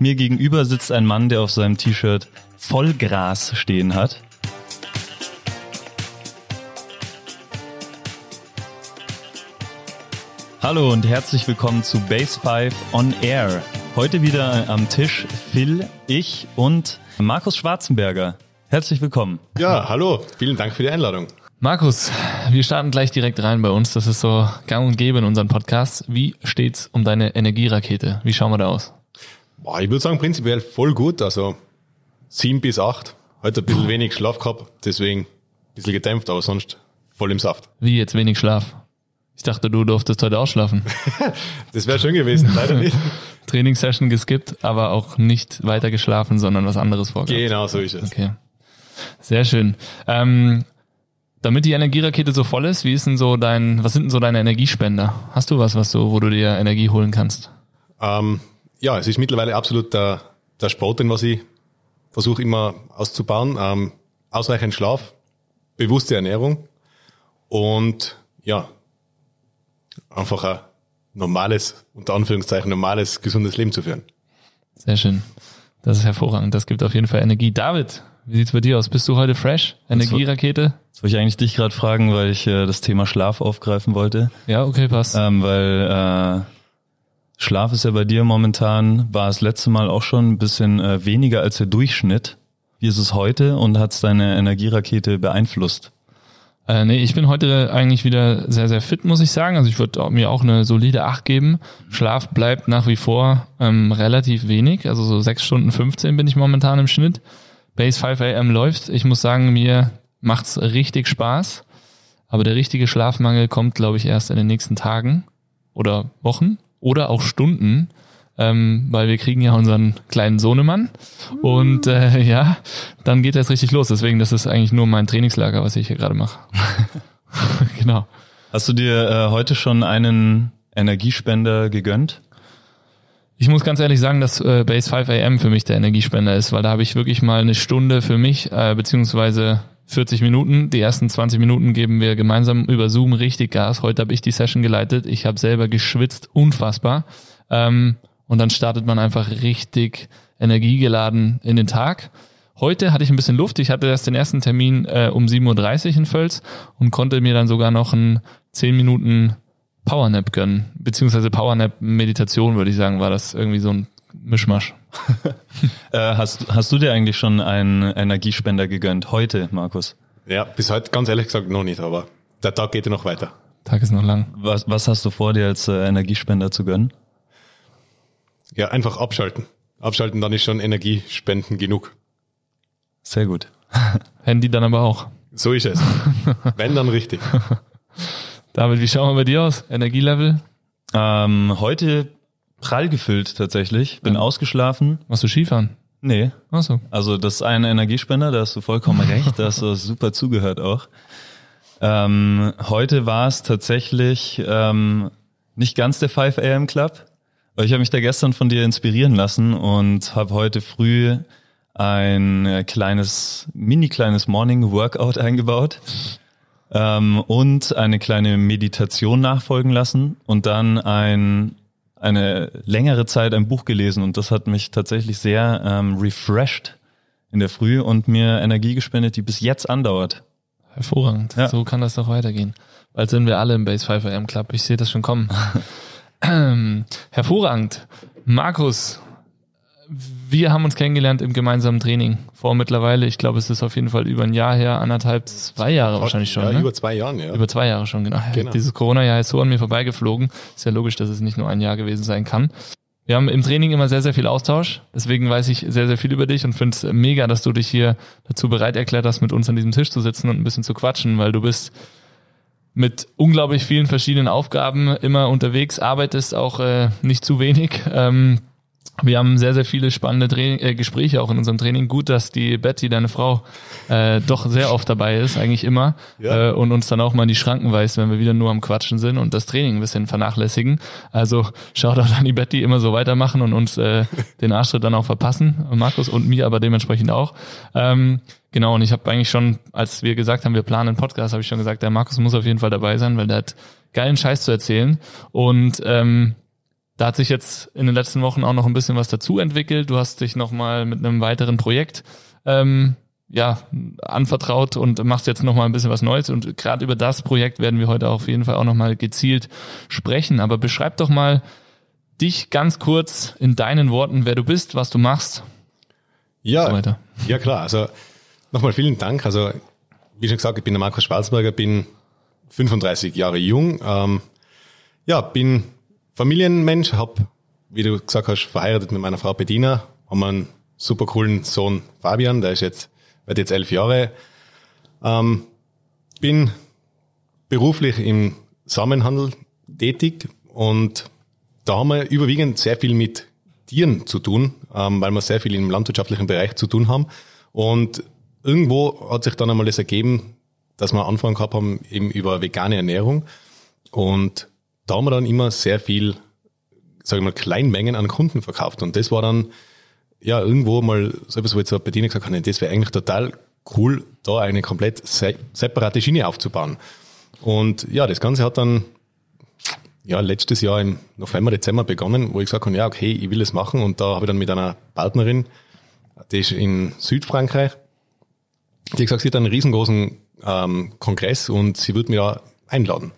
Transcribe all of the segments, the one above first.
Mir gegenüber sitzt ein Mann, der auf seinem T-Shirt Vollgras stehen hat. Hallo und herzlich willkommen zu Base 5 on Air. Heute wieder am Tisch Phil, ich und Markus Schwarzenberger. Herzlich willkommen. Ja, hallo. Vielen Dank für die Einladung. Markus, wir starten gleich direkt rein bei uns. Das ist so gang und gäbe in unseren Podcasts. Wie steht's um deine Energierakete? Wie schauen wir da aus? Ich würde sagen, prinzipiell voll gut. Also sieben bis acht. Heute ein bisschen wenig Schlaf gehabt, deswegen ein bisschen gedämpft, aber sonst voll im Saft. Wie jetzt wenig Schlaf? Ich dachte, du durftest heute ausschlafen. das wäre schön gewesen, leider nicht. Trainingssession geskippt, aber auch nicht weiter geschlafen, sondern was anderes vorgehabt. Genau, so ist es. Okay. Sehr schön. Ähm, damit die Energierakete so voll ist, wie ist denn so dein, was sind denn so deine Energiespender? Hast du was, was du, wo du dir Energie holen kannst? Ähm, ja, es ist mittlerweile absolut der, der Sport, den was ich versuche immer auszubauen. Ähm, ausreichend Schlaf, bewusste Ernährung und ja, einfach ein normales, unter Anführungszeichen normales, gesundes Leben zu führen. Sehr schön. Das ist hervorragend. Das gibt auf jeden Fall Energie. David, wie sieht's bei dir aus? Bist du heute fresh? Energierakete? Das wollte ich eigentlich dich gerade fragen, weil ich äh, das Thema Schlaf aufgreifen wollte. Ja, okay, passt. Ähm, weil äh, Schlaf ist ja bei dir momentan, war es letzte Mal auch schon ein bisschen äh, weniger als der Durchschnitt. Wie ist es heute und hat es deine Energierakete beeinflusst? Äh, nee, ich bin heute eigentlich wieder sehr, sehr fit, muss ich sagen. Also ich würde mir auch eine solide Acht geben. Schlaf bleibt nach wie vor ähm, relativ wenig. Also so sechs Stunden 15 bin ich momentan im Schnitt. Base 5 AM läuft. Ich muss sagen, mir macht's richtig Spaß. Aber der richtige Schlafmangel kommt, glaube ich, erst in den nächsten Tagen oder Wochen oder auch Stunden ähm, weil wir kriegen ja unseren kleinen Sohnemann und äh, ja, dann geht es richtig los. Deswegen, das ist eigentlich nur mein Trainingslager, was ich hier gerade mache. genau. Hast du dir äh, heute schon einen Energiespender gegönnt? Ich muss ganz ehrlich sagen, dass äh, Base 5 AM für mich der Energiespender ist, weil da habe ich wirklich mal eine Stunde für mich, äh, beziehungsweise 40 Minuten. Die ersten 20 Minuten geben wir gemeinsam über Zoom richtig Gas. Heute habe ich die Session geleitet. Ich habe selber geschwitzt, unfassbar. Ähm, und dann startet man einfach richtig energiegeladen in den Tag. Heute hatte ich ein bisschen Luft. Ich hatte erst den ersten Termin äh, um 7.30 Uhr in Völz und konnte mir dann sogar noch einen 10 Minuten Powernap gönnen. Beziehungsweise Powernap-Meditation, würde ich sagen, war das irgendwie so ein Mischmasch. äh, hast, hast du dir eigentlich schon einen Energiespender gegönnt? Heute, Markus? Ja, bis heute ganz ehrlich gesagt noch nicht, aber der Tag geht ja noch weiter. Tag ist noch lang. Was, was hast du vor, dir als äh, Energiespender zu gönnen? Ja, einfach abschalten. Abschalten, dann ist schon Energiespenden genug. Sehr gut. Handy dann aber auch. So ist es. Wenn, dann richtig. David, wie schauen wir bei dir aus? Energielevel? Ähm, heute prall gefüllt tatsächlich. Bin ja. ausgeschlafen. Machst du Skifahren? Nee. Ach so. Also das ist ein Energiespender, da hast du vollkommen recht, da hast du super zugehört auch. Ähm, heute war es tatsächlich ähm, nicht ganz der 5 AM Club. Ich habe mich da gestern von dir inspirieren lassen und habe heute früh ein kleines, mini kleines Morning Workout eingebaut ähm, und eine kleine Meditation nachfolgen lassen und dann ein, eine längere Zeit ein Buch gelesen und das hat mich tatsächlich sehr ähm, refreshed in der Früh und mir Energie gespendet, die bis jetzt andauert. Hervorragend. Ja. So kann das doch weitergehen. Bald sind wir alle im Base 5 AM Club. Ich sehe das schon kommen. Hervorragend. Markus, wir haben uns kennengelernt im gemeinsamen Training vor mittlerweile, ich glaube, es ist auf jeden Fall über ein Jahr her, anderthalb, zwei Jahre wahrscheinlich schon. Ja, ne? über zwei Jahren, ja. Über zwei Jahre schon, genau. genau. Dieses Corona-Jahr ist so an mir vorbeigeflogen. Ist ja logisch, dass es nicht nur ein Jahr gewesen sein kann. Wir haben im Training immer sehr, sehr viel Austausch. Deswegen weiß ich sehr, sehr viel über dich und finde es mega, dass du dich hier dazu bereit erklärt hast, mit uns an diesem Tisch zu sitzen und ein bisschen zu quatschen, weil du bist mit unglaublich vielen verschiedenen Aufgaben immer unterwegs, arbeitest auch äh, nicht zu wenig. Ähm, wir haben sehr, sehr viele spannende Training, äh, Gespräche auch in unserem Training. Gut, dass die Betty, deine Frau, äh, doch sehr oft dabei ist, eigentlich immer, ja. äh, und uns dann auch mal in die Schranken weist, wenn wir wieder nur am Quatschen sind und das Training ein bisschen vernachlässigen. Also schaut auch an die Betty immer so weitermachen und uns äh, den Arschtritt dann auch verpassen, Markus und mir aber dementsprechend auch. Ähm, genau, und ich habe eigentlich schon, als wir gesagt haben, wir planen einen Podcast, habe ich schon gesagt, der Markus muss auf jeden Fall dabei sein, weil der hat geilen Scheiß zu erzählen und ähm, da hat sich jetzt in den letzten Wochen auch noch ein bisschen was dazu entwickelt. Du hast dich nochmal mit einem weiteren Projekt ähm, ja, anvertraut und machst jetzt nochmal ein bisschen was Neues. Und gerade über das Projekt werden wir heute auf jeden Fall auch nochmal gezielt sprechen. Aber beschreib doch mal dich ganz kurz in deinen Worten, wer du bist, was du machst. Ja, so ja klar. Also nochmal vielen Dank. Also wie schon gesagt, ich bin der Markus Schwarzberger, bin 35 Jahre jung. Ähm, ja, bin Familienmensch, hab, wie du gesagt hast, verheiratet mit meiner Frau Bedina, haben einen super coolen Sohn Fabian, der ist jetzt werde jetzt elf Jahre. Ähm, bin beruflich im Samenhandel tätig und da haben wir überwiegend sehr viel mit Tieren zu tun, ähm, weil wir sehr viel im landwirtschaftlichen Bereich zu tun haben. Und irgendwo hat sich dann einmal das ergeben, dass wir Anfang gehabt haben eben über vegane Ernährung. Und da haben wir dann immer sehr viel, sage ich mal, Kleinmengen an Kunden verkauft. Und das war dann ja, irgendwo mal so jetzt bei Bediener gesagt haben, das wäre eigentlich total cool, da eine komplett separate Schiene aufzubauen. Und ja, das Ganze hat dann ja, letztes Jahr im November, Dezember begonnen, wo ich gesagt habe, ja, okay, ich will es machen. Und da habe ich dann mit einer Partnerin, die ist in Südfrankreich, die hat gesagt, sie hat einen riesengroßen ähm, Kongress und sie mich da einladen.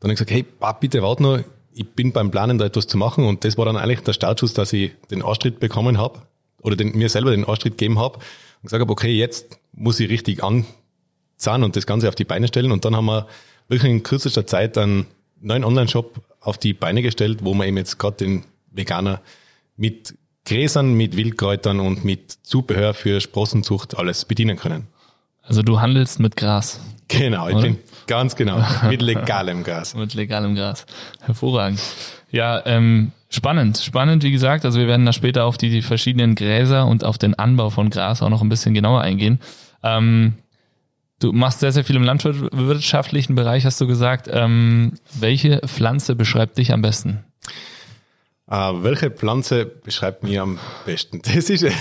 Dann habe ich gesagt, hey, bitte warte noch, ich bin beim Planen da etwas zu machen und das war dann eigentlich der Startschuss, dass ich den Arschtritt bekommen habe oder den, mir selber den Arschtritt gegeben habe und gesagt habe, okay, jetzt muss ich richtig anzahlen und das Ganze auf die Beine stellen. Und dann haben wir wirklich in kürzester Zeit einen neuen Online-Shop auf die Beine gestellt, wo wir eben jetzt gerade den Veganer mit Gräsern, mit Wildkräutern und mit Zubehör für Sprossenzucht alles bedienen können. Also du handelst mit Gras. Genau, ich oder? bin ganz genau mit legalem Gras. mit legalem Gras. Hervorragend. Ja, ähm, spannend, spannend, wie gesagt. Also wir werden da später auf die, die verschiedenen Gräser und auf den Anbau von Gras auch noch ein bisschen genauer eingehen. Ähm, du machst sehr, sehr viel im landwirtschaftlichen Bereich, hast du gesagt. Ähm, welche Pflanze beschreibt dich am besten? Uh, welche Pflanze beschreibt mich am besten? Das ist, das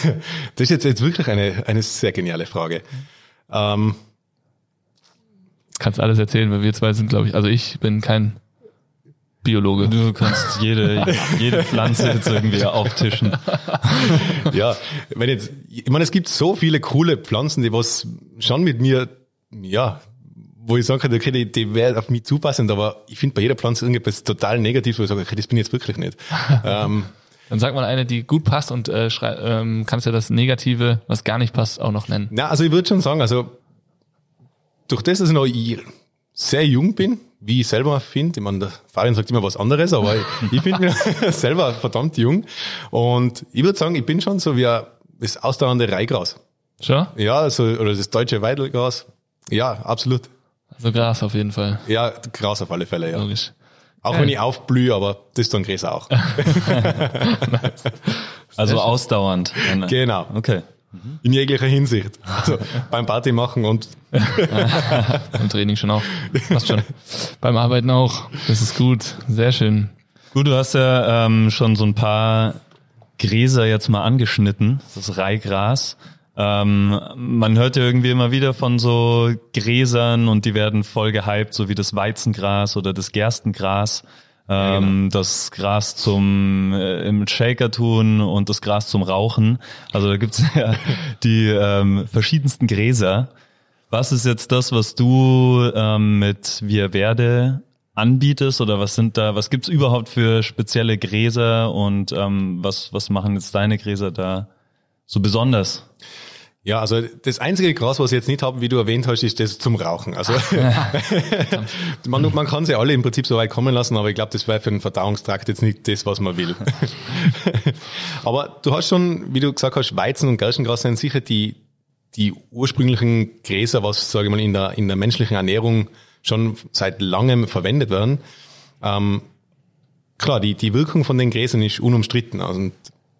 ist jetzt, jetzt wirklich eine, eine sehr geniale Frage. Ähm, Kannst alles erzählen, weil wir zwei sind, glaube ich, also ich bin kein Biologe. Du kannst jede, jede Pflanze jetzt irgendwie auftischen. ja, wenn jetzt, ich meine, es gibt so viele coole Pflanzen, die was schon mit mir, ja, wo ich sage, okay, die, die wäre auf mich zupassend, aber ich finde bei jeder Pflanze irgendetwas total negativ, wo ich sage, okay, das bin ich jetzt wirklich nicht. ähm, dann sag mal eine, die gut passt und äh, ähm, kannst ja das Negative, was gar nicht passt, auch noch nennen. Na, also ich würde schon sagen, also durch das, dass ich noch sehr jung bin, wie ich selber finde, ich meine, der Fabian sagt immer was anderes, aber ich, ich finde mich selber verdammt jung. Und ich würde sagen, ich bin schon so wie das ausdauernde Reihgras. Schon? Ja, also, oder das deutsche Weidelgras. Ja, absolut. Also Gras auf jeden Fall. Ja, Gras auf alle Fälle, ja. Logisch. Auch wenn ich aufblühe, aber das tun Gräser auch. also ausdauernd. Genau. Okay. In jeglicher Hinsicht. Also beim Party machen und beim Training schon auch. Passt schon. beim Arbeiten auch. Das ist gut. Sehr schön. Gut, du hast ja ähm, schon so ein paar Gräser jetzt mal angeschnitten. Das Reihgras. Ähm, man hört ja irgendwie immer wieder von so Gräsern und die werden voll gehypt, so wie das Weizengras oder das Gerstengras ähm, genau. das Gras zum äh, im Shaker tun und das Gras zum Rauchen. Also da gibt's ja die ähm, verschiedensten Gräser. Was ist jetzt das, was du ähm, mit Wir Werde anbietest oder was sind da, was gibt's überhaupt für spezielle Gräser und ähm, was, was machen jetzt deine Gräser da so besonders? Ja, also das einzige Gras, was ich jetzt nicht habe, wie du erwähnt hast, ist das zum Rauchen. Also man, man kann sie alle im Prinzip so weit kommen lassen, aber ich glaube, das wäre für den Verdauungstrakt jetzt nicht das, was man will. aber du hast schon, wie du gesagt hast, Weizen und Gerstengras sind sicher die, die ursprünglichen Gräser, was, sage ich mal, in der, in der menschlichen Ernährung schon seit langem verwendet werden. Ähm, klar, die, die Wirkung von den Gräsern ist unumstritten. Also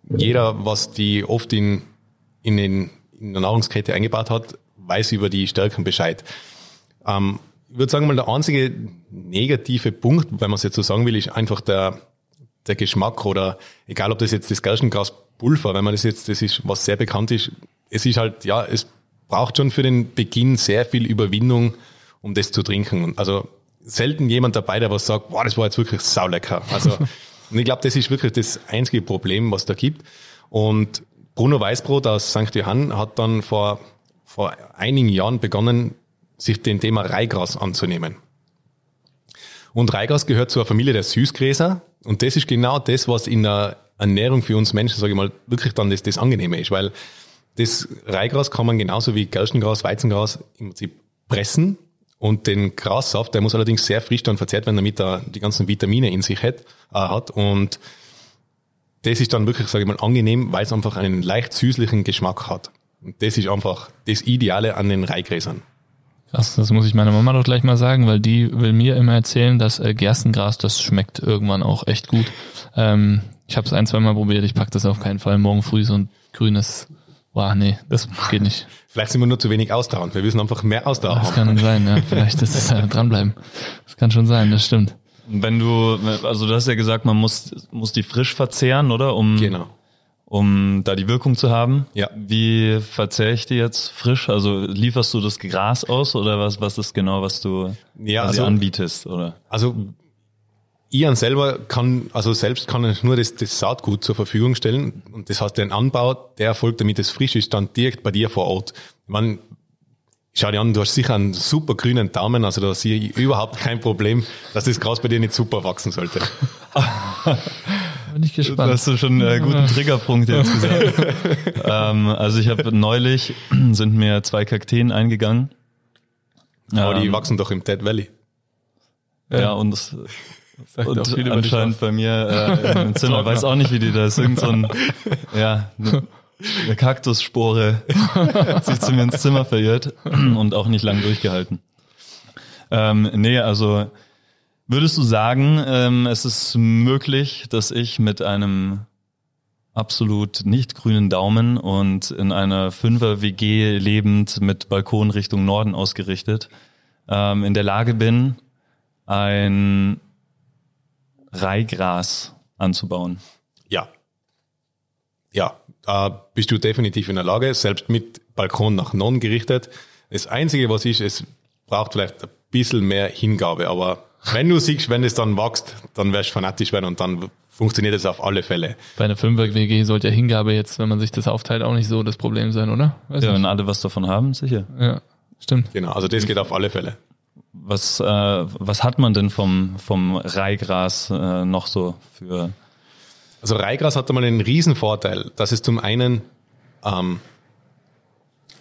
jeder, was die oft in, in den in der Nahrungskette eingebaut hat, weiß über die Stärken Bescheid. Ähm, ich würde sagen mal, der einzige negative Punkt, wenn man es jetzt so sagen will, ist einfach der, der Geschmack oder egal ob das jetzt das Gerstengraspulver, wenn man das jetzt, das ist, was sehr bekannt ist, es ist halt, ja, es braucht schon für den Beginn sehr viel Überwindung, um das zu trinken. Also selten jemand dabei, der was sagt, wow, das war jetzt wirklich saulecker. Also Und ich glaube, das ist wirklich das einzige Problem, was da gibt. Und Bruno Weißbrot aus St. Johann hat dann vor, vor einigen Jahren begonnen, sich dem Thema Reigras anzunehmen. Und Reigras gehört zur Familie der Süßgräser. Und das ist genau das, was in der Ernährung für uns Menschen, sage ich mal, wirklich dann das, das Angenehme ist. Weil das Reigras kann man genauso wie Gerstengras, Weizengras im Prinzip pressen. Und den Grassaft, der muss allerdings sehr frisch dann verzehrt werden, damit er die ganzen Vitamine in sich hat. Äh, hat. Und das ist dann wirklich, sage ich mal, angenehm, weil es einfach einen leicht süßlichen Geschmack hat. Und das ist einfach das Ideale an den Reigräsern. Krass, das muss ich meiner Mama doch gleich mal sagen, weil die will mir immer erzählen, dass äh, Gerstengras, das schmeckt irgendwann auch echt gut. Ähm, ich habe es ein, zwei Mal probiert, ich pack das auf keinen Fall. Morgen früh so ein grünes, boah, nee, das geht nicht. Vielleicht sind wir nur zu wenig ausdauernd. Wir müssen einfach mehr Ausdauer Das haben. kann sein, ja. Vielleicht ist es äh, dranbleiben. Das kann schon sein, das stimmt. Wenn du, also du hast ja gesagt, man muss, muss die frisch verzehren, oder? Um, Genau. um da die Wirkung zu haben. Ja. Wie verzehre ich die jetzt frisch? Also lieferst du das Gras aus oder was, was ist genau, was du Ja, also- anbietest? Oder? Also Ian selber kann, also selbst kann er nur das, das Saatgut zur Verfügung stellen. Und das heißt, den Anbau, der erfolgt, damit es frisch ist, dann direkt bei dir vor Ort. Man, schau dir an, du hast sicher einen super grünen Daumen, also da sehe ich überhaupt kein Problem, dass das Gras bei dir nicht super wachsen sollte. Bin ich gespannt. hast du schon einen guten Triggerpunkt jetzt gesagt. ähm, also ich habe neulich, sind mir zwei Kakteen eingegangen. Aber die Ähm, wachsen doch im Dead Valley. Ja, und das Sagt und anscheinend bei mir äh, im Zimmer, weiß auch nicht, wie die da ist. Irgend so ein, ja, eine, eine Kaktusspore hat sich zu mir ins Zimmer verirrt und auch nicht lang durchgehalten. Ähm, nee, also würdest du sagen, ähm, es ist möglich, dass ich mit einem absolut nicht grünen Daumen und in einer Fünfer WG lebend mit Balkon Richtung Norden ausgerichtet ähm, in der Lage bin, ein Reihgras anzubauen. Ja. Ja, da bist du definitiv in der Lage, selbst mit Balkon nach Norden gerichtet. Das Einzige, was ist, es braucht vielleicht ein bisschen mehr Hingabe, aber wenn du siehst, wenn es dann wächst, dann wirst du fanatisch werden und dann funktioniert es auf alle Fälle. Bei einer Fünfer-WG sollte ja Hingabe jetzt, wenn man sich das aufteilt, auch nicht so das Problem sein, oder? Weiß Ja, nicht. wenn alle was davon haben, sicher. ja stimmt. Genau, also das geht auf alle Fälle. Was, äh, was hat man denn vom, vom Reihgras äh, noch so für Also Reigras hat einmal einen riesen Vorteil, dass es zum einen ähm,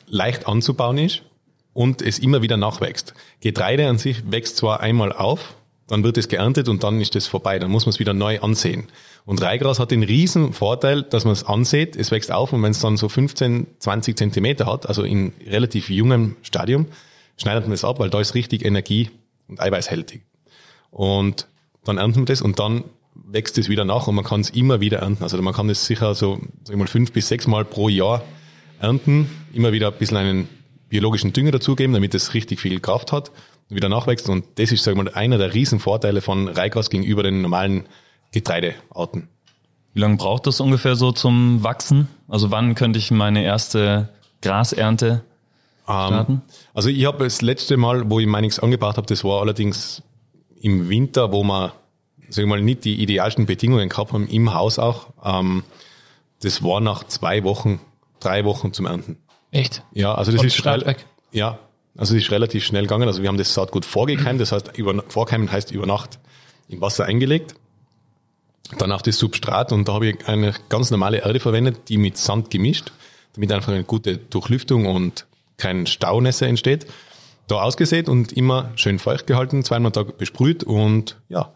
leicht anzubauen ist und es immer wieder nachwächst. Getreide an sich wächst zwar einmal auf, dann wird es geerntet und dann ist es vorbei, dann muss man es wieder neu ansehen. Und Reigras hat den riesen Vorteil, dass man es ansieht, es wächst auf und wenn es dann so 15, 20 Zentimeter hat, also in relativ jungem Stadium, schneidet man es ab, weil da ist richtig Energie und eiweißhältig. Und dann ernten wir das und dann wächst es wieder nach und man kann es immer wieder ernten. Also man kann es sicher so sag ich mal, fünf bis sechs Mal pro Jahr ernten, immer wieder ein bisschen einen biologischen Dünger dazugeben, damit es richtig viel Kraft hat und wieder nachwächst. Und das ist, sag ich mal, einer der Riesenvorteile von Reigras gegenüber den normalen Getreidearten. Wie lange braucht das ungefähr so zum Wachsen? Also wann könnte ich meine erste Grasernte starten? Ähm, also ich habe das letzte Mal, wo ich meiniges angebracht habe, das war allerdings im Winter, wo wir, sag ich mal, nicht die idealsten Bedingungen gehabt haben, im Haus auch. Ähm, das war nach zwei Wochen, drei Wochen zum Ernten. Echt? Ja, also das Von ist rel- weg? Ja, also das ist relativ schnell gegangen. Also wir haben das Saatgut vorgekeimt, das heißt über, vorkeimen heißt über Nacht im Wasser eingelegt. Dann auf das Substrat und da habe ich eine ganz normale Erde verwendet, die mit Sand gemischt, damit einfach eine gute Durchlüftung und kein Staunässe entsteht. Da ausgesät und immer schön feucht gehalten, zweimal am Tag besprüht und ja,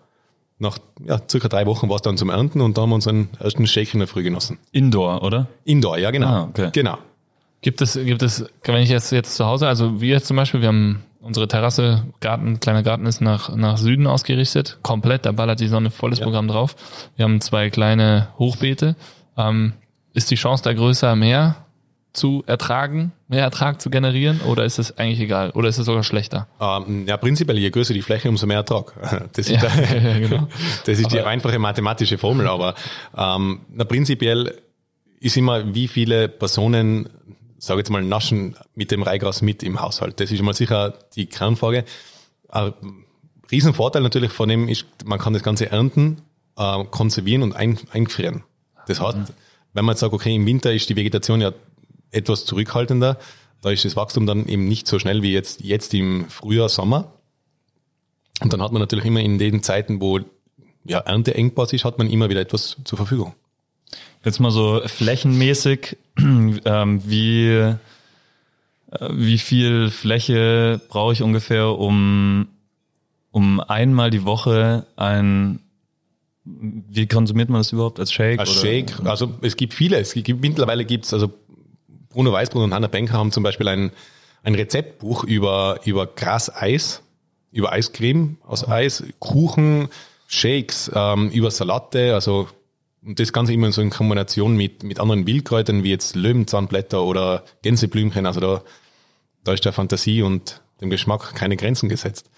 nach ja, circa drei Wochen war es dann zum Ernten und da haben wir unseren ersten Shake in der Früh genossen. Indoor, oder? Indoor, ja genau. Ah, okay. Genau. Gibt es, gibt es, wenn ich jetzt, jetzt zu Hause, also wir jetzt zum Beispiel, wir haben unsere Terrasse, Garten, kleiner Garten ist nach, nach Süden ausgerichtet, komplett, da ballert die Sonne volles Ja. Programm drauf. Wir haben zwei kleine Hochbeete. Ähm, ist die Chance da größer, mehr zu ertragen, mehr Ertrag zu generieren oder ist es eigentlich egal? Oder ist es sogar schlechter? Ähm, ja, prinzipiell, je größer die Fläche, umso mehr Ertrag. Das ist, Ja, der, ja, genau. das ist die Aber- einfache mathematische Formel, aber ähm, na, prinzipiell ist immer, wie viele Personen, sage jetzt mal, naschen mit dem Reigras mit im Haushalt. Das ist mal sicher die Kernfrage. Ein Riesenvorteil natürlich von dem ist, man kann das Ganze ernten äh, konservieren und ein, einfrieren. Das heißt, mhm. wenn man jetzt sagt, okay, im Winter ist die Vegetation ja etwas zurückhaltender, da ist das Wachstum dann eben nicht so schnell wie jetzt, jetzt im Frühjahr, Sommer. Und dann hat man natürlich immer in den Zeiten, wo ja, Ernteengpass ist, hat man immer wieder etwas zur Verfügung. Jetzt mal so flächenmäßig, ähm, wie, äh, wie viel Fläche brauche ich ungefähr, um, um einmal die Woche ein wie konsumiert man das überhaupt als Shake? Als oder? Shake, also es gibt viele. Es gibt, mittlerweile gibt's also Bruno Weißbrunn und Hanna Benker haben zum Beispiel ein, ein Rezeptbuch über, über Graseis, über Eiscreme aus Eis, Kuchen, Shakes, ähm, über Salate, also und das Ganze immer so in Kombination mit, mit anderen Wildkräutern wie jetzt Löwenzahnblätter oder Gänseblümchen. Also da, da ist der Fantasie und dem Geschmack keine Grenzen gesetzt.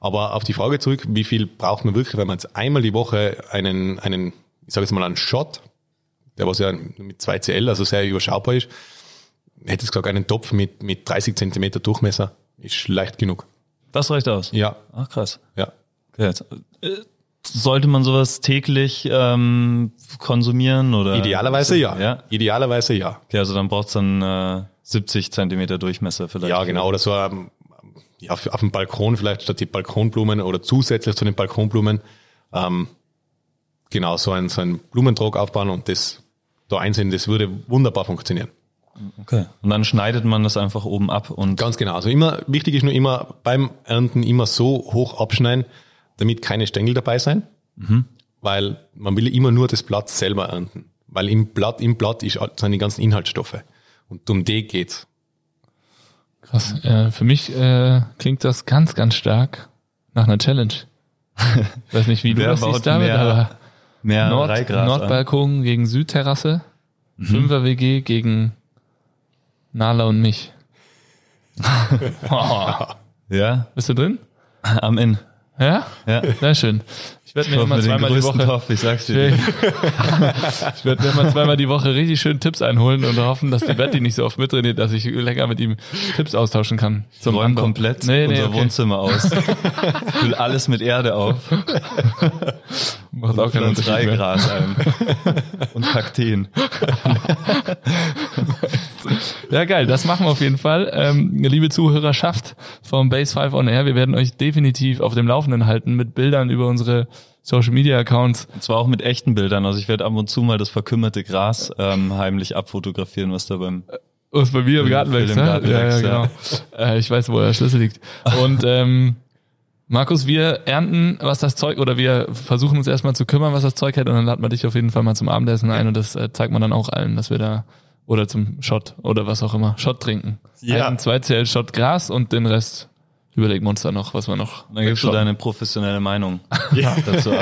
Aber auf die Frage zurück, wie viel braucht man wirklich, wenn man jetzt einmal die Woche einen, einen ich sage jetzt mal einen Shot, der was ja mit 2 CL, also sehr überschaubar ist, hätte ich gesagt, einen Topf mit, mit 30 Zentimeter Durchmesser ist leicht genug. Das reicht aus? Ja. Ach krass. Ja. Okay, äh, sollte man sowas täglich ähm, konsumieren oder? Idealerweise ja. ja. Idealerweise ja. Okay, also dann braucht's dann äh, 70 Zentimeter Durchmesser vielleicht. Ja, genau. Oder so ähm, ja, auf, auf dem Balkon vielleicht statt die Balkonblumen oder zusätzlich zu den Balkonblumen ähm, genau so ein, so ein Blumentrog aufbauen und das da einsehen, das würde wunderbar funktionieren. Okay. Und dann schneidet man das einfach oben ab und. Ganz genau. Also immer, wichtig ist nur immer beim Ernten immer so hoch abschneiden, damit keine Stängel dabei sein. Mhm. Weil man will immer nur das Blatt selber ernten. Weil im Blatt, im Blatt ist, sind die ganzen Inhaltsstoffe. Und um die geht's. Krass. Äh, für mich äh, klingt das ganz, ganz stark nach einer Challenge. Ich weiß nicht, wie du das siehst, David, mehr, aber mehr Nord, Nordbalkon gegen Südterrasse, mhm. Fünfer WG gegen Nala und mich. ja. Bist du drin? Am Inn. Ja? Ja. Sehr schön. Ich werde mir immer zweimal die Woche. Topf, ich sag's dir. ich werde mir immer zweimal die Woche richtig schön Tipps einholen und hoffen, dass die Betty nicht so oft mittrainiert, dass ich länger mit ihm Tipps austauschen kann. Zum Räumen komplett nee, nee, unser okay. Wohnzimmer aus. Füll alles mit Erde auf. Macht auch keinen drei Gras ein. Und Kakteen. ja, geil. Das machen wir auf jeden Fall. Ähm, liebe Zuhörerschaft vom Base 5 on Air, wir werden euch definitiv auf dem Laufenden halten mit Bildern über unsere Social Media Accounts. Und zwar auch mit echten Bildern. Also ich werde ab und zu mal das verkümmerte Gras ähm, heimlich abfotografieren, was da beim was bei mir im Garten wächst, ne? Ja, ja, genau. Äh, ich weiß, wo der Schlüssel liegt. Und ähm, Markus, wir ernten, was das Zeug, oder wir versuchen uns erstmal zu kümmern, was das Zeug hält, und dann laden wir dich auf jeden Fall mal zum Abendessen ein und das äh, zeigt man dann auch allen, dass wir da, oder zum Shot, oder was auch immer, Shot trinken. Ja. Ein, zwei CL Shot Gras und den Rest überlegen wir uns dann noch, was wir noch. Dann gibst du deine professionelle Meinung ja. dazu.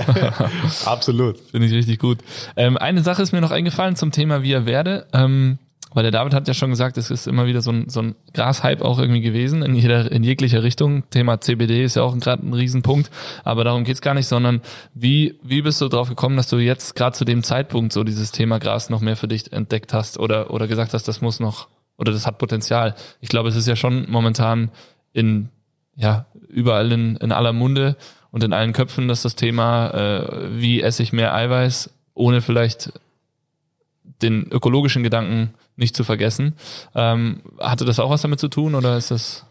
Absolut. Finde ich richtig gut. Ähm, eine Sache ist mir noch eingefallen zum Thema Wir werde. Ähm, weil der David hat ja schon gesagt, es ist immer wieder so ein, so ein Grashype auch irgendwie gewesen, in, jeder, in jeglicher Richtung. Thema CBD ist ja auch gerade ein Riesenpunkt, aber darum geht's gar nicht, sondern wie, wie bist du drauf gekommen, dass du jetzt gerade zu dem Zeitpunkt so dieses Thema Gras noch mehr für dich entdeckt hast oder, oder gesagt hast, das muss noch, oder das hat Potenzial. Ich glaube, es ist ja schon momentan in, ja, überall in, in aller Munde und in allen Köpfen, dass das Thema, äh, wie esse ich mehr Eiweiß, ohne vielleicht den ökologischen Gedanken nicht zu vergessen. Ähm, hatte das auch was damit zu tun oder ist das?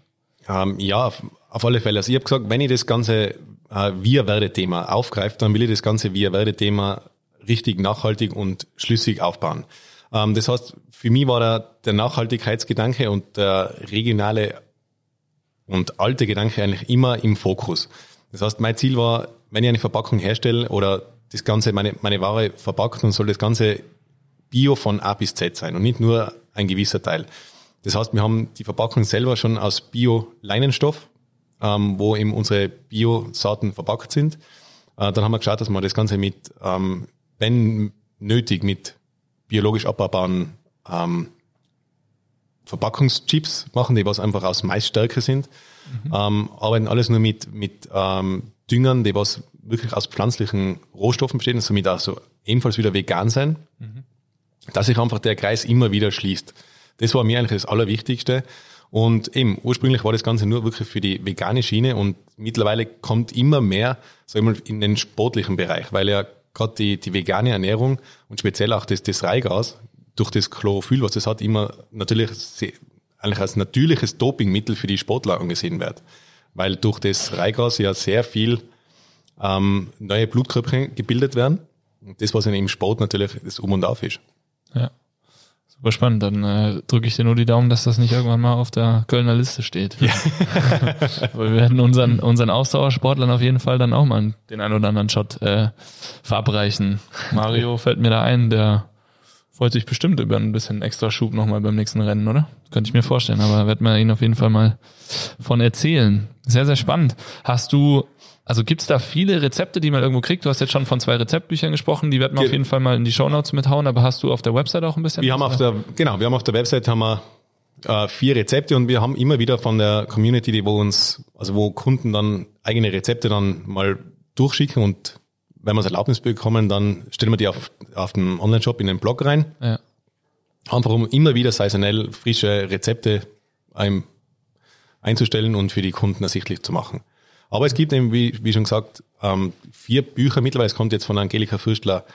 Ähm, ja, auf, alle Fälle. Also ich habe gesagt, wenn ich das ganze äh, Wir-Werde-Thema aufgreife, dann will ich das ganze Wir-Werde-Thema richtig nachhaltig und schlüssig aufbauen. Ähm, das heißt, für mich war der, der Nachhaltigkeitsgedanke und der regionale und alte Gedanke eigentlich immer im Fokus. Das heißt, mein Ziel war, wenn ich eine Verpackung herstelle oder das Ganze, meine, meine Ware verpackt, dann soll das Ganze Bio von A bis Z sein und nicht nur ein gewisser Teil. Das heißt, wir haben die Verpackung selber schon aus Bio-Leinenstoff, ähm, wo eben unsere Bio-Saaten verpackt sind. Äh, dann haben wir geschaut, dass wir das Ganze mit, ähm, wenn nötig, mit biologisch abbaubaren ähm, Verpackungschips machen, die was einfach aus Maisstärke sind. Mhm. Ähm, arbeiten alles nur mit, mit ähm, Düngern, die was wirklich aus pflanzlichen Rohstoffen bestehen, somit auch so ebenfalls wieder vegan sein. Mhm dass sich einfach der Kreis immer wieder schließt. Das war mir eigentlich das Allerwichtigste. Und eben, ursprünglich war das Ganze nur wirklich für die vegane Schiene und mittlerweile kommt immer mehr, sag ich mal, in den sportlichen Bereich, weil ja gerade die, die vegane Ernährung und speziell auch das, das Reigas durch das Chlorophyll, was das hat, immer natürlich eigentlich als natürliches Dopingmittel für die Sportler angesehen wird. Weil durch das Reigas ja sehr viel ähm, neue Blutkörperchen gebildet werden. Und das, was im Sport natürlich das Um und Auf ist. Ja. Super spannend. Dann äh, drücke ich dir nur die Daumen, dass das nicht irgendwann mal auf der Kölner Liste steht. Ja. Aber wir werden unseren, unseren Ausdauersportlern auf jeden Fall dann auch mal den einen oder anderen Shot äh, verabreichen. Mario fällt mir da ein, der freut sich bestimmt über ein bisschen extra Schub nochmal beim nächsten Rennen, oder? Könnte ich mir vorstellen, aber wird man ihn auf jeden Fall mal von erzählen. Sehr, sehr spannend. Hast du, also gibt's da viele Rezepte, die man irgendwo kriegt? Du hast jetzt schon von zwei Rezeptbüchern gesprochen, die werden wir Ge auf jeden Fall mal in die Shownotes mithauen, aber hast du auf der Website auch ein bisschen? Wir haben auf der, genau, wir haben auf der Website haben wir äh, vier Rezepte und wir haben immer wieder von der Community, die wo uns, also wo Kunden dann eigene Rezepte dann mal durchschicken und wenn wir das Erlaubnis bekommen, dann stellen wir die auf, auf den Online-Shop in den Blog rein. Ja. Einfach um immer wieder saisonell frische Rezepte ein, einzustellen und für die Kunden ersichtlich zu machen. Aber es gibt eben, wie, wie schon gesagt, ähm, vier Bücher. Mittlerweile es kommt jetzt von Angelika Fürstler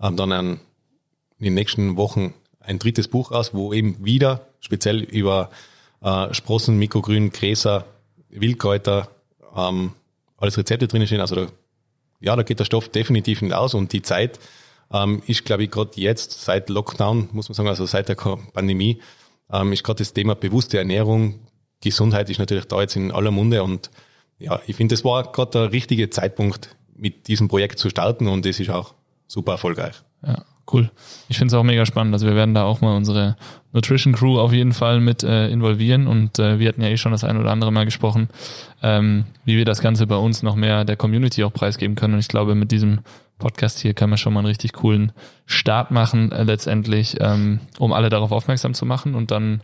ähm, dann ein, in den nächsten Wochen ein drittes Buch raus, wo eben wieder speziell über äh, Sprossen, Mikrogrün, Gräser, Wildkräuter, ähm, alles Rezepte drin stehen. Also da ja, da geht der Stoff definitiv nicht aus und die Zeit ähm, ist, glaube ich, gerade jetzt seit Lockdown, muss man sagen, also seit der Pandemie, ähm, ist gerade das Thema bewusste Ernährung, Gesundheit ist natürlich da jetzt in aller Munde und ja, ich finde, das war gerade der richtige Zeitpunkt, mit diesem Projekt zu starten und es ist auch super erfolgreich. Ja. Cool. Ich finde es auch mega spannend. Also wir werden da auch mal unsere Nutrition Crew auf jeden Fall mit äh, involvieren und äh, wir hatten ja eh schon das ein oder andere Mal gesprochen, ähm, wie wir das Ganze bei uns noch mehr der Community auch preisgeben können. Und ich glaube, mit diesem Podcast hier kann man schon mal einen richtig coolen Start machen, äh, letztendlich, ähm, um alle darauf aufmerksam zu machen und dann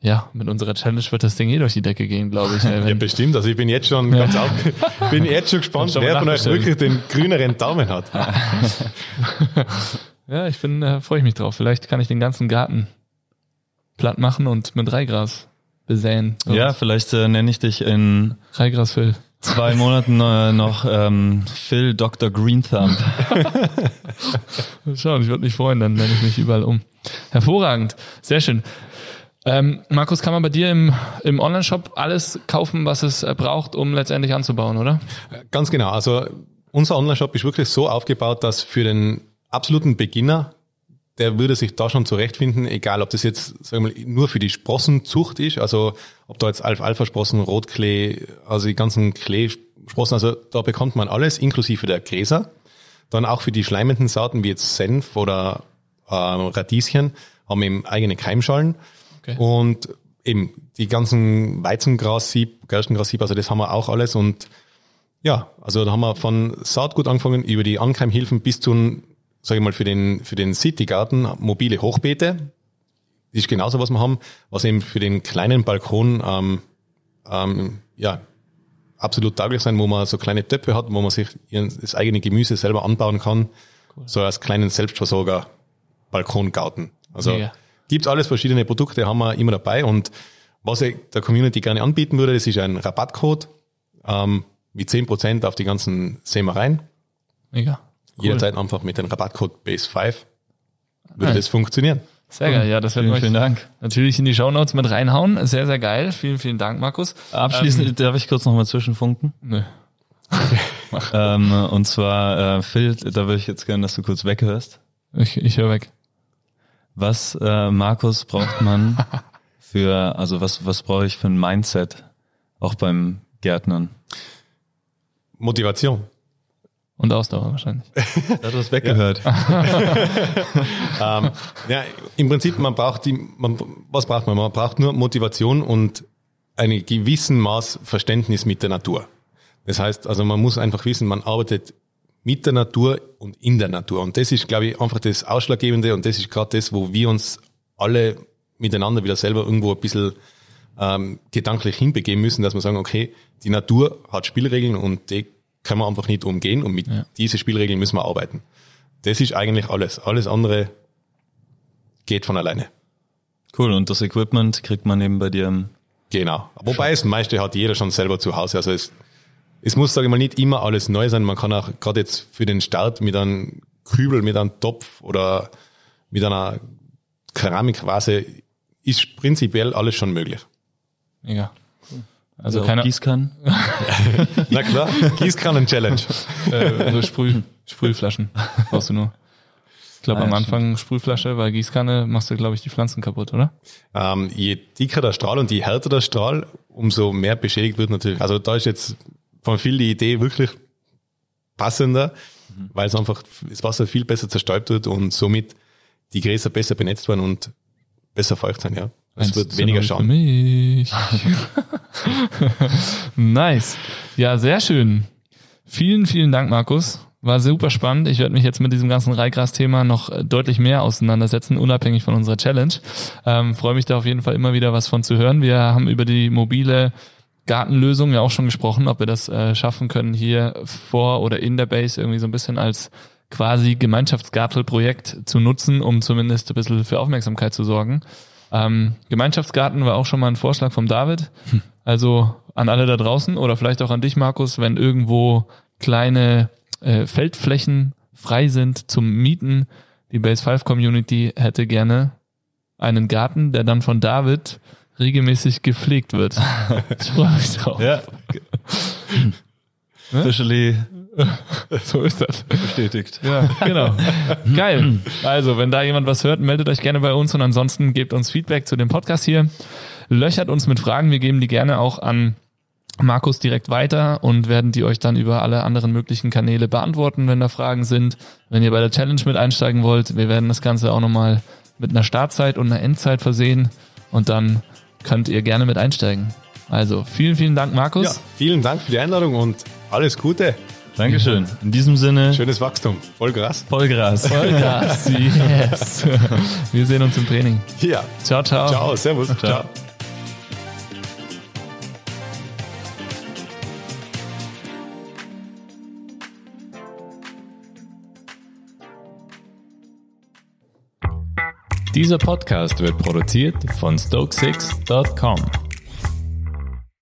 ja, mit unserer Challenge wird das Ding eh durch die Decke gehen, glaube ich. ja, bestimmt. Also ich bin jetzt schon ja. ganz auf, bin jetzt schon gespannt, wer von euch wirklich den grüneren Daumen hat. Ja, ich bin, äh, freue ich mich drauf. Vielleicht kann ich den ganzen Garten platt machen und mit Reigras besäen. Ja, vielleicht äh, nenne ich dich in Reigras Phil. Zwei Monaten äh, noch ähm, Phil Dr. Green Thumb. Schauen, ich würde mich freuen, dann nenne ich mich überall um. Hervorragend, sehr schön. Ähm, Markus, kann man bei dir im, im Online-Shop alles kaufen, was es äh, braucht, um letztendlich anzubauen, oder? Ganz genau. Also unser Online-Shop ist wirklich so aufgebaut, dass für den absoluten Beginner, der würde sich da schon zurechtfinden, egal ob das jetzt sagen wir mal, nur für die Sprossenzucht ist, also ob da jetzt Alpha-Sprossen, Rotklee, also die ganzen Kleesprossen, also da bekommt man alles, inklusive der Gräser. Dann auch für die schleimenden Saaten wie jetzt Senf oder äh, Radieschen haben eben eigene Keimschalen. Okay. Und eben die ganzen Weizengrassieb, Gerstengrassieb, also das haben wir auch alles. Und ja, also da haben wir von Saatgut angefangen über die Ankeimhilfen bis zu sage ich mal, für den, für den Citygarten mobile Hochbeete. Das ist genauso, was wir haben, was eben für den kleinen Balkon ähm, ähm, ja, absolut tauglich sein, wo man so kleine Töpfe hat, wo man sich das eigene Gemüse selber anbauen kann. Cool. So als kleinen Selbstversorger Balkongarten. Also Mega. gibt's alles verschiedene Produkte, haben wir immer dabei. Und was ich der Community gerne anbieten würde, das ist ein Rabattcode ähm, mit zehn Prozent auf die ganzen Sämereien. Mega. Cool. Jederzeit einfach mit dem Rabattcode Base5 würde ja. das funktionieren. Sehr geil, ja, das wird vielen, vielen Dank. Natürlich in die Shownotes mit reinhauen. Sehr, sehr geil. Vielen, vielen Dank, Markus. Abschließend ähm, darf ich kurz noch mal zwischenfunken. Nö. ähm, und zwar, äh, Phil, da würde ich jetzt gerne, dass du kurz weghörst. Ich, ich höre weg. Was, äh, Markus, braucht man für, also was, was brauche ich für ein Mindset, auch beim Gärtnern? Motivation. Und Ausdauer wahrscheinlich. da hat das weggehört. ähm, ja, im Prinzip, man braucht die, man, was braucht man? Man braucht nur Motivation und einen gewissen Maß Verständnis mit der Natur. Das heißt, also man muss einfach wissen, man arbeitet mit der Natur und in der Natur. Und das ist, glaube ich, einfach das Ausschlaggebende und das ist gerade das, wo wir uns alle miteinander wieder selber irgendwo ein bisschen ähm, gedanklich hinbegeben müssen, dass wir sagen, okay, die Natur hat Spielregeln und die kann man einfach nicht umgehen und mit ja. diesen Spielregeln müssen wir arbeiten. Das ist eigentlich alles. Alles andere geht von alleine. Cool, und das Equipment kriegt man eben bei dir Genau. Wobei das meiste hat jeder schon selber zu Hause. Also es, es muss, sage ich mal, nicht immer alles neu sein. Man kann auch gerade jetzt für den Start mit einem Kübel, mit einem Topf oder mit einer Keramikvase ist prinzipiell alles schon möglich. Mega. Also, also keine Gießkannen? Na klar, Gießkannen-Challenge. äh, so Sprüh, Sprühflaschen brauchst du nur. Ich glaube ah, am Anfang stimmt. Sprühflasche, weil Gießkanne machst du, glaube ich, die Pflanzen kaputt, oder? Ähm, je dicker der Strahl und je härter der Strahl, umso mehr beschädigt wird natürlich. Also da ist jetzt von viel die Idee wirklich passender, mhm. weil es einfach das Wasser viel besser zerstäubt wird und somit die Gräser besser benetzt werden und besser feucht sein, ja. Es wird weniger schauen. nice. Ja, sehr schön. Vielen, vielen Dank, Markus. War super spannend. Ich werde mich jetzt mit diesem ganzen Reigras-Thema noch äh, deutlich mehr auseinandersetzen, unabhängig von unserer Challenge. Ähm, Freue mich da auf jeden Fall immer wieder was von zu hören. Wir haben über die mobile Gartenlösung ja auch schon gesprochen, ob wir das äh, schaffen können, hier vor oder in der Base irgendwie so ein bisschen als quasi Gemeinschaftsgartelprojekt zu nutzen, um zumindest ein bisschen für Aufmerksamkeit zu sorgen. Ähm, Gemeinschaftsgarten war auch schon mal ein Vorschlag vom David. Hm. Also an alle da draußen oder vielleicht auch an dich, Markus, wenn irgendwo kleine äh, Feldflächen frei sind zum Mieten. Die Base 5 Community hätte gerne einen Garten, der dann von David regelmäßig gepflegt wird. Ich freue mich drauf. Ja. Officially so ist das. Bestätigt. Ja, genau. Geil. Also, wenn da jemand was hört, meldet euch gerne bei uns und ansonsten gebt uns Feedback zu dem Podcast hier. Löchert uns mit Fragen. Wir geben die gerne auch an Markus direkt weiter und werden die euch dann über alle anderen möglichen Kanäle beantworten, wenn da Fragen sind. Wenn ihr bei der Challenge mit einsteigen wollt, wir werden das Ganze auch nochmal mit einer Startzeit und einer Endzeit versehen und dann könnt ihr gerne mit einsteigen. Also vielen, vielen Dank, Markus. Ja, vielen Dank für die Einladung und alles Gute. Dankeschön. In diesem Sinne. Schönes Wachstum. Vollgras. Vollgras. Vollgras. yes. Wir sehen uns im Training. Ja. Ciao, ciao. Ciao. Servus. ciao. ciao. Dieser Podcast wird produziert von Stokesix.com.